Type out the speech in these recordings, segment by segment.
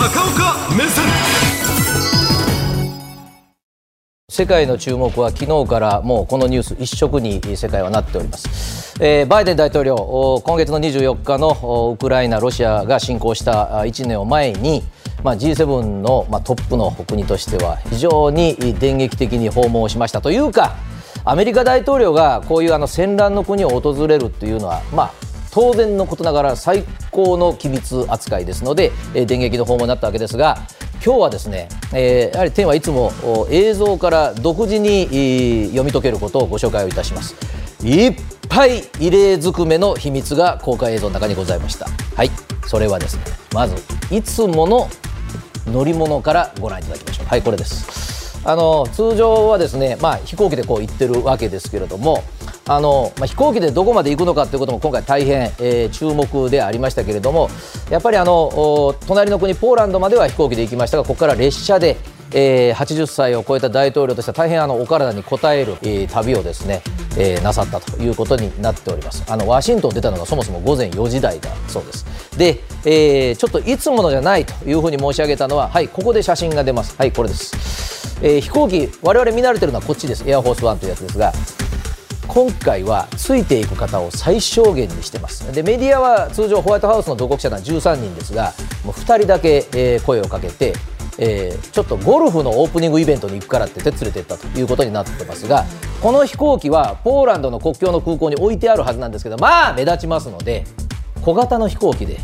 高岡目線。世界の注目は昨日からもうこのニュース一色に世界はなっております、えー、バイデン大統領今月の24日のウクライナロシアが侵攻した1年を前にまあ、G7 の、まあ、トップの国としては非常に電撃的に訪問をしました。というかアメリカ大統領がこういうあの戦乱の国を訪れるというのは、まあ、当然のことながら最高の機密扱いですので、えー、電撃の訪問になったわけですが今日はですね、えー、やはり天はいつも映像から独自に読み解けることをご紹介をいたします。いっぱい異例ずくめの秘密が公開映像の中にございました。はい。それはですねまずいつもの乗り物からご覧いただきましょう。はいこれです。あの通常はですね、まあ、飛行機でこう行ってるわけですけれどもあの、まあ、飛行機でどこまで行くのかということも今回大変、えー、注目でありましたけれどもやっぱりあの隣の国ポーランドまでは飛行機で行きましたがここから列車でえー、80歳を超えた大統領としては大変あのお体に応える、えー、旅をですね、えー、なさったということになっております。あのワシントン出たのがそもそも午前4時台だそうです。で、えー、ちょっといつものじゃないというふうに申し上げたのははいここで写真が出ます。はいこれです、えー、飛行機我々見慣れてるのはこっちです。エアフォースワンというやつですが今回はついていく方を最小限にしてます。でメディアは通常ホワイトハウスの同国者団13人ですがもう2人だけ、えー、声をかけて、えー、ちょっとゴルフのオープニングイベントに行くからって手連れてったということになってますがこの飛行機はポーランドの国境の空港に置いてあるはずなんですけどまあ目立ちますので小型の飛行機で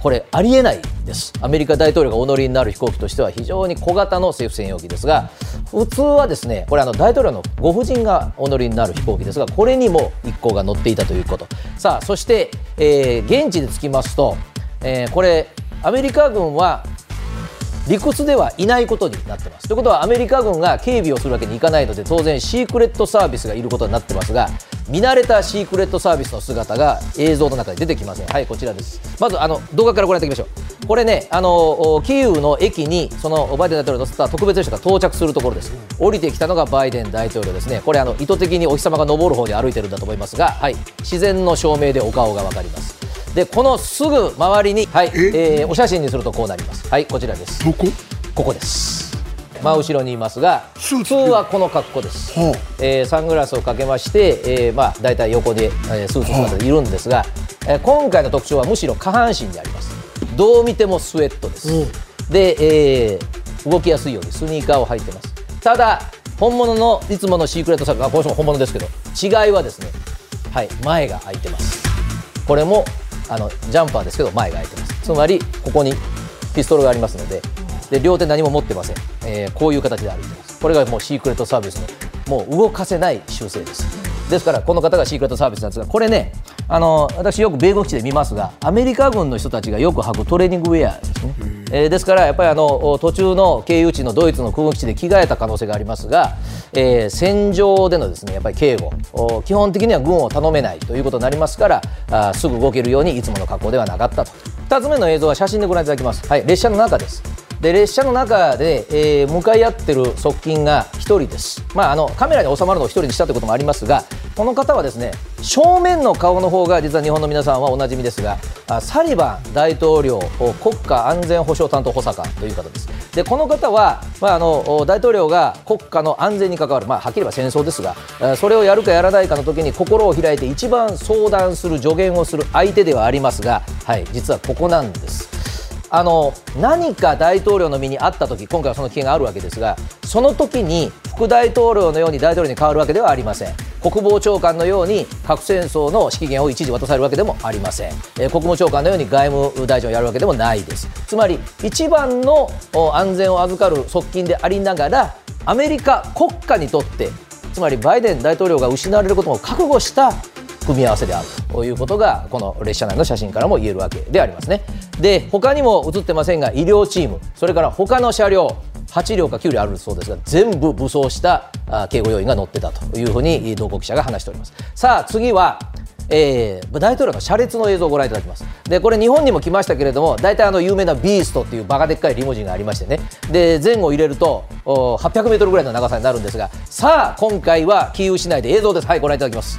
これありえないです。アメリカ大統領がお乗りになる飛行機としては非常に小型の政府専用機ですが普通はですねこれあの大統領のご婦人がお乗りになる飛行機ですがこれにも一行が乗っていたということ。さあそして、えー、現地で着きますと、えー、これアメリカ軍は理屈ではいないことになってます。ということはアメリカ軍が警備をするわけにいかないので当然シークレットサービスがいることになってますが見慣れたシークレットサービスの姿が映像の中で出てきません。はいこちらです。まずあの動画からご覧いただきましょう。これねあのキーウの駅にそのバイデン大統領を乗せた特別列車が到着するところです。降りてきたのがバイデン大統領ですね。これあの意図的にお日様が昇る方に歩いてるんだと思いますがはい。自然の照明でお顔が分かります。でこのすぐ周りにはい、え？ー、お写真にするとこうなります。はいこちらです。どこ？ここです。真後ろにいますが普通はこの格好です、はあ、えー、サングラスをかけまして、えー、まあ大体横で、えー、スーツ姿でいるんですが、はあ、えー、今回の特徴はむしろ下半身であります。どう見てもスウェットです、で、えー、動きやすいようにスニーカーを履いてます。ただ本物のいつものシークレットサークルこの人も本物ですけど違いはですねはい前が開いてます。これもあのジャンパーですけど前が開いてます。つまりここにピストルがありますのでで両手何も持ってません、えー、こういう形で歩いてます。これがもうシークレットサービスのもう動かせない習性です。ですからこの方がシークレットサービスなんですがこれねあの私よく米国基地で見ますがアメリカ軍の人たちがよく履くトレーニングウェアですね、えー、ですからやっぱりあの途中の経由地のドイツの空軍基地で着替えた可能性がありますが、えー、戦場でのですねやっぱり警護基本的には軍を頼めないということになりますからあすぐ動けるようにいつもの格好ではなかったと。2つ目の映像は写真でご覧いただきます、はい、列車の中です。で列車の中で、えー、向かい合ってる側近が1人です、まあ、あのカメラに収まるのを1人にしたということもありますがこの方はですね正面の顔の方が実は日本の皆さんはおなじみですがサリバン大統領国家安全保障担当補佐官という方です。でこの方は、まあ、あの大統領が国家の安全に関わる、まあ、はっきり言えば戦争ですがそれをやるかやらないかの時に心を開いて一番相談する助言をする相手ではありますが、はい、実はここなんです。あの何か大統領の身にあった時今回はその危険があるわけですがその時に副大統領のように大統領に変わるわけではありません。国防長官のように核戦争の指揮権を一時渡されるわけでもありません、えー、国務長官のように外務大臣をやるわけでもないです。つまり一番の安全を預かる側近でありながらアメリカ国家にとってつまりバイデン大統領が失われることを覚悟した組み合わせであるということがこの列車内の写真からも言えるわけでありますね。で他にも映ってませんが医療チームそれから他の車両8両か9両あるそうですが全部武装した警護要員が乗ってたというふうに同行記者が話しております。さあ次はえー、大統領の車列の映像をご覧いただきます。でこれ日本にも来ましたけれども大体あの有名なビーストっていうバカでっかいリムジンがありましてね。で前後入れると800メートルぐらいの長さになるんですがさあ今回はキーウ市内で映像です。はいご覧いただきます。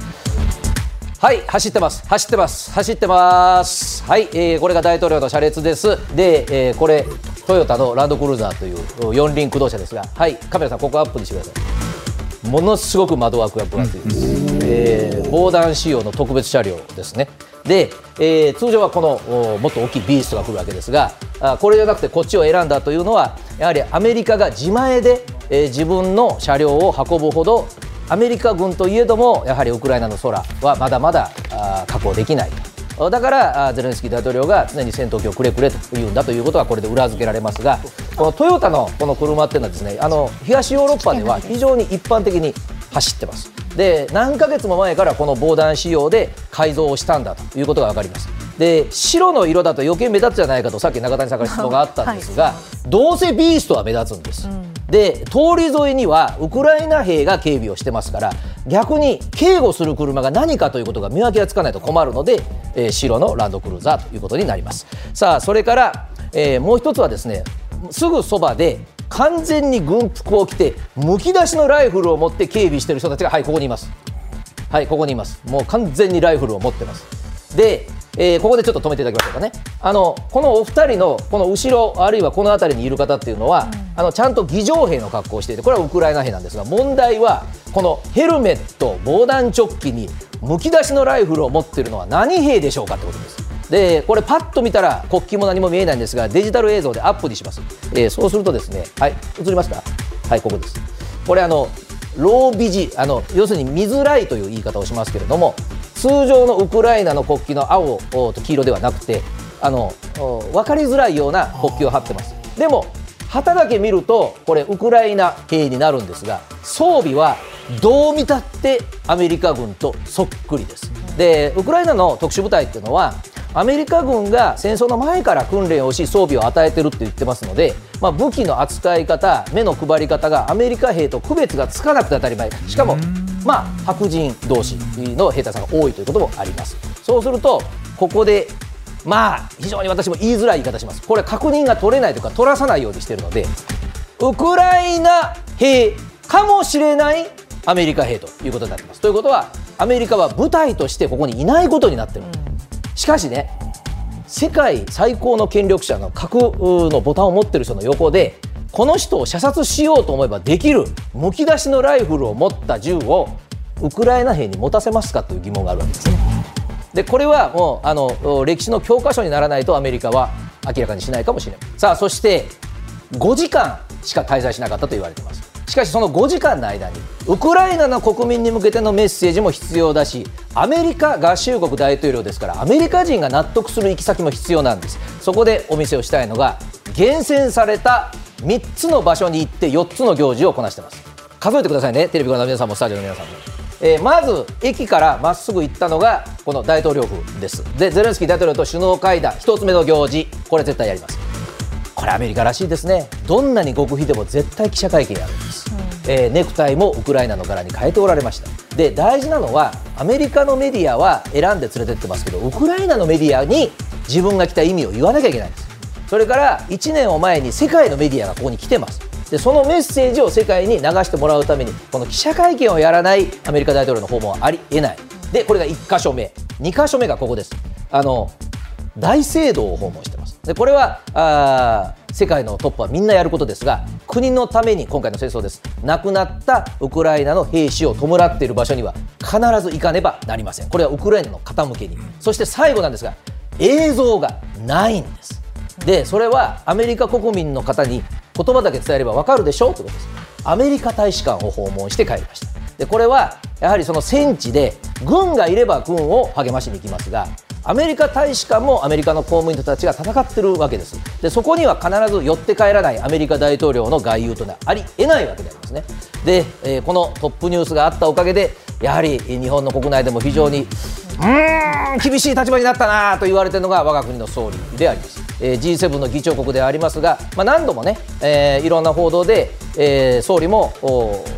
はい走ってます。走ってます。走ってます。はい、えー、これが大統領の車列です。で、えー、これトヨタのランドクルーザーという四輪駆動車ですがはいカメラさんここアップにしてください。ものすごく窓枠が分厚いです、えー、防弾仕様の特別車両ですね。で、えー、通常はこのもっと大きいビーストが来るわけですがあこれじゃなくてこっちを選んだというのはやはりアメリカが自前で、えー、自分の車両を運ぶほどアメリカ軍といえどもやはりウクライナの空はまだまだあ確保できない。だからゼレンスキー大統領が常に戦闘機をくれくれと言うんだということはこれで裏付けられますがこのトヨタのこの車っていうのはですねあの東ヨーロッパでは非常に一般的に走ってます。で何ヶ月も前からこの防弾仕様で改造をしたんだということが分かります。で白の色だと余計目立つじゃないかとさっき中谷さんから質問があったんですが、はい、どうせビーストは目立つんです、うん、で通り沿いにはウクライナ兵が警備をしてますから逆に警護する車が何かということが見分けがつかないと困るので、えー、白のランドクルーザーということになります。さあそれから、えー、もう一つはですねすぐそばで完全に軍服を着てむき出しのライフルを持って警備している人たちがはいここにいます。はいここにいます。もう完全にライフルを持ってます。で、えー、ここでちょっと止めていただきましょうかね。あのこのお二人のこの後ろあるいはこの辺りにいる方っていうのは、うん、あのちゃんと儀仗兵の格好をしていてこれはウクライナ兵なんですが問題はこのヘルメット防弾チョッキにむき出しのライフルを持っているのは何兵でしょうかってことです。でこれパッと見たら国旗も何も見えないんですがデジタル映像でアップにします、えー、そうするとですねはい映りますか？はいここです。これあのロービジあの要するに見づらいという言い方をしますけれども通常のウクライナの国旗の青と黄色ではなくてあの分かりづらいような国旗を貼ってます。でも旗だけ見るとこれウクライナ兵になるんですが装備はどう見たってアメリカ軍とそっくりです。でウクライナの特殊部隊っていうのはアメリカ軍が戦争の前から訓練をし装備を与えてるって言ってますので、まあ、武器の扱い方目の配り方がアメリカ兵と区別がつかなくて当たり前。しかも、まあ、白人同士の兵隊さんが多いということもあります。そうするとここでまあ非常に私も言いづらい言い方します。これ確認が取れないとか取らさないようにしてるのでウクライナ兵かもしれないアメリカ兵ということになってます。ということはアメリカは部隊としてここにいないことになってる、しかしね世界最高の権力者の核のボタンを持ってる人の横でこの人を射殺しようと思えばできる。むき出しのライフルを持った銃をウクライナ兵に持たせますかという疑問があるわけですね。でこれはもうあの歴史の教科書にならないとアメリカは明らかにしないかもしれない。さあそして5時間しか滞在しなかったと言われています。しかしその5時間の間にウクライナの国民に向けてのメッセージも必要だしアメリカ合衆国大統領ですからアメリカ人が納得する行き先も必要なんです。そこでお見せをしたいのが厳選された3つの場所に行って4つの行事をこなしてます。数えてくださいね。テレビご覧の皆さんもスタジオの皆さんも、えー、まず駅からまっすぐ行ったのがこの大統領府です。でゼレンスキー大統領と首脳会談。1つ目の行事。これ絶対やります。これアメリカらしいですね。どんなに極秘でも絶対記者会見やるんです、うん、えー、ネクタイもウクライナの柄に変えておられました。で大事なのはアメリカのメディアは選んで連れてってますけどウクライナのメディアに自分が来た意味を言わなきゃいけないんですそれから1年を前に世界のメディアがここに来てます。でそのメッセージを世界に流してもらうためにこの記者会見をやらないアメリカ大統領の訪問はありえない。でこれが1箇所目。2箇所目がここです。あの大聖堂を訪問してます。でこれはあ世界のトップはみんなやることですが国のために今回の戦争です。亡くなったウクライナの兵士を弔っている場所には必ず行かねばなりません。これはウクライナの傾けに。そして最後なんですが映像がないんです。でそれはアメリカ国民の方に言葉だけ伝えれば分かるでしょうということです。アメリカ大使館を訪問して帰りました。でこれはやはりその戦地で軍がいれば軍を励ましに行きますがアメリカ大使館もアメリカの公務員たちが戦ってるわけです。でそこには必ず寄って帰らないアメリカ大統領の外遊というのはありえないわけでありますね。で、えー、このトップニュースがあったおかげでやはり日本の国内でも非常にうん厳しい立場になったなと言われているのが我が国の総理であります、えー、G7 の議長国ではありますが、まあ、何度もね、えー、いろんな報道で、えー、総理も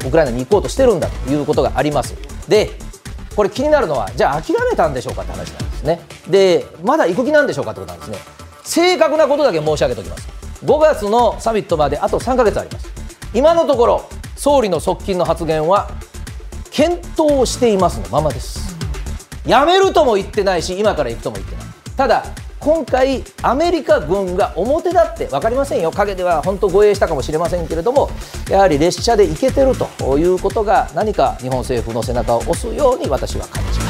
ウクライナに行こうとしてるんだということがあります。でこれ気になるのはじゃあ諦めたんでしょうかって話なんですね。でまだ行く気なんでしょうかってことなんですね。正確なことだけ申し上げておきます。5月のサミットまであと3か月あります。今のところ総理の側近の発言は検討していますのままです。やめるとも言ってないし今から行くとも言ってない。ただ今回アメリカ軍が表立って分かりませんよ。陰では本当護衛したかもしれませんけれどもやはり列車で行けてるということが何か日本政府の背中を押すように私は感じます。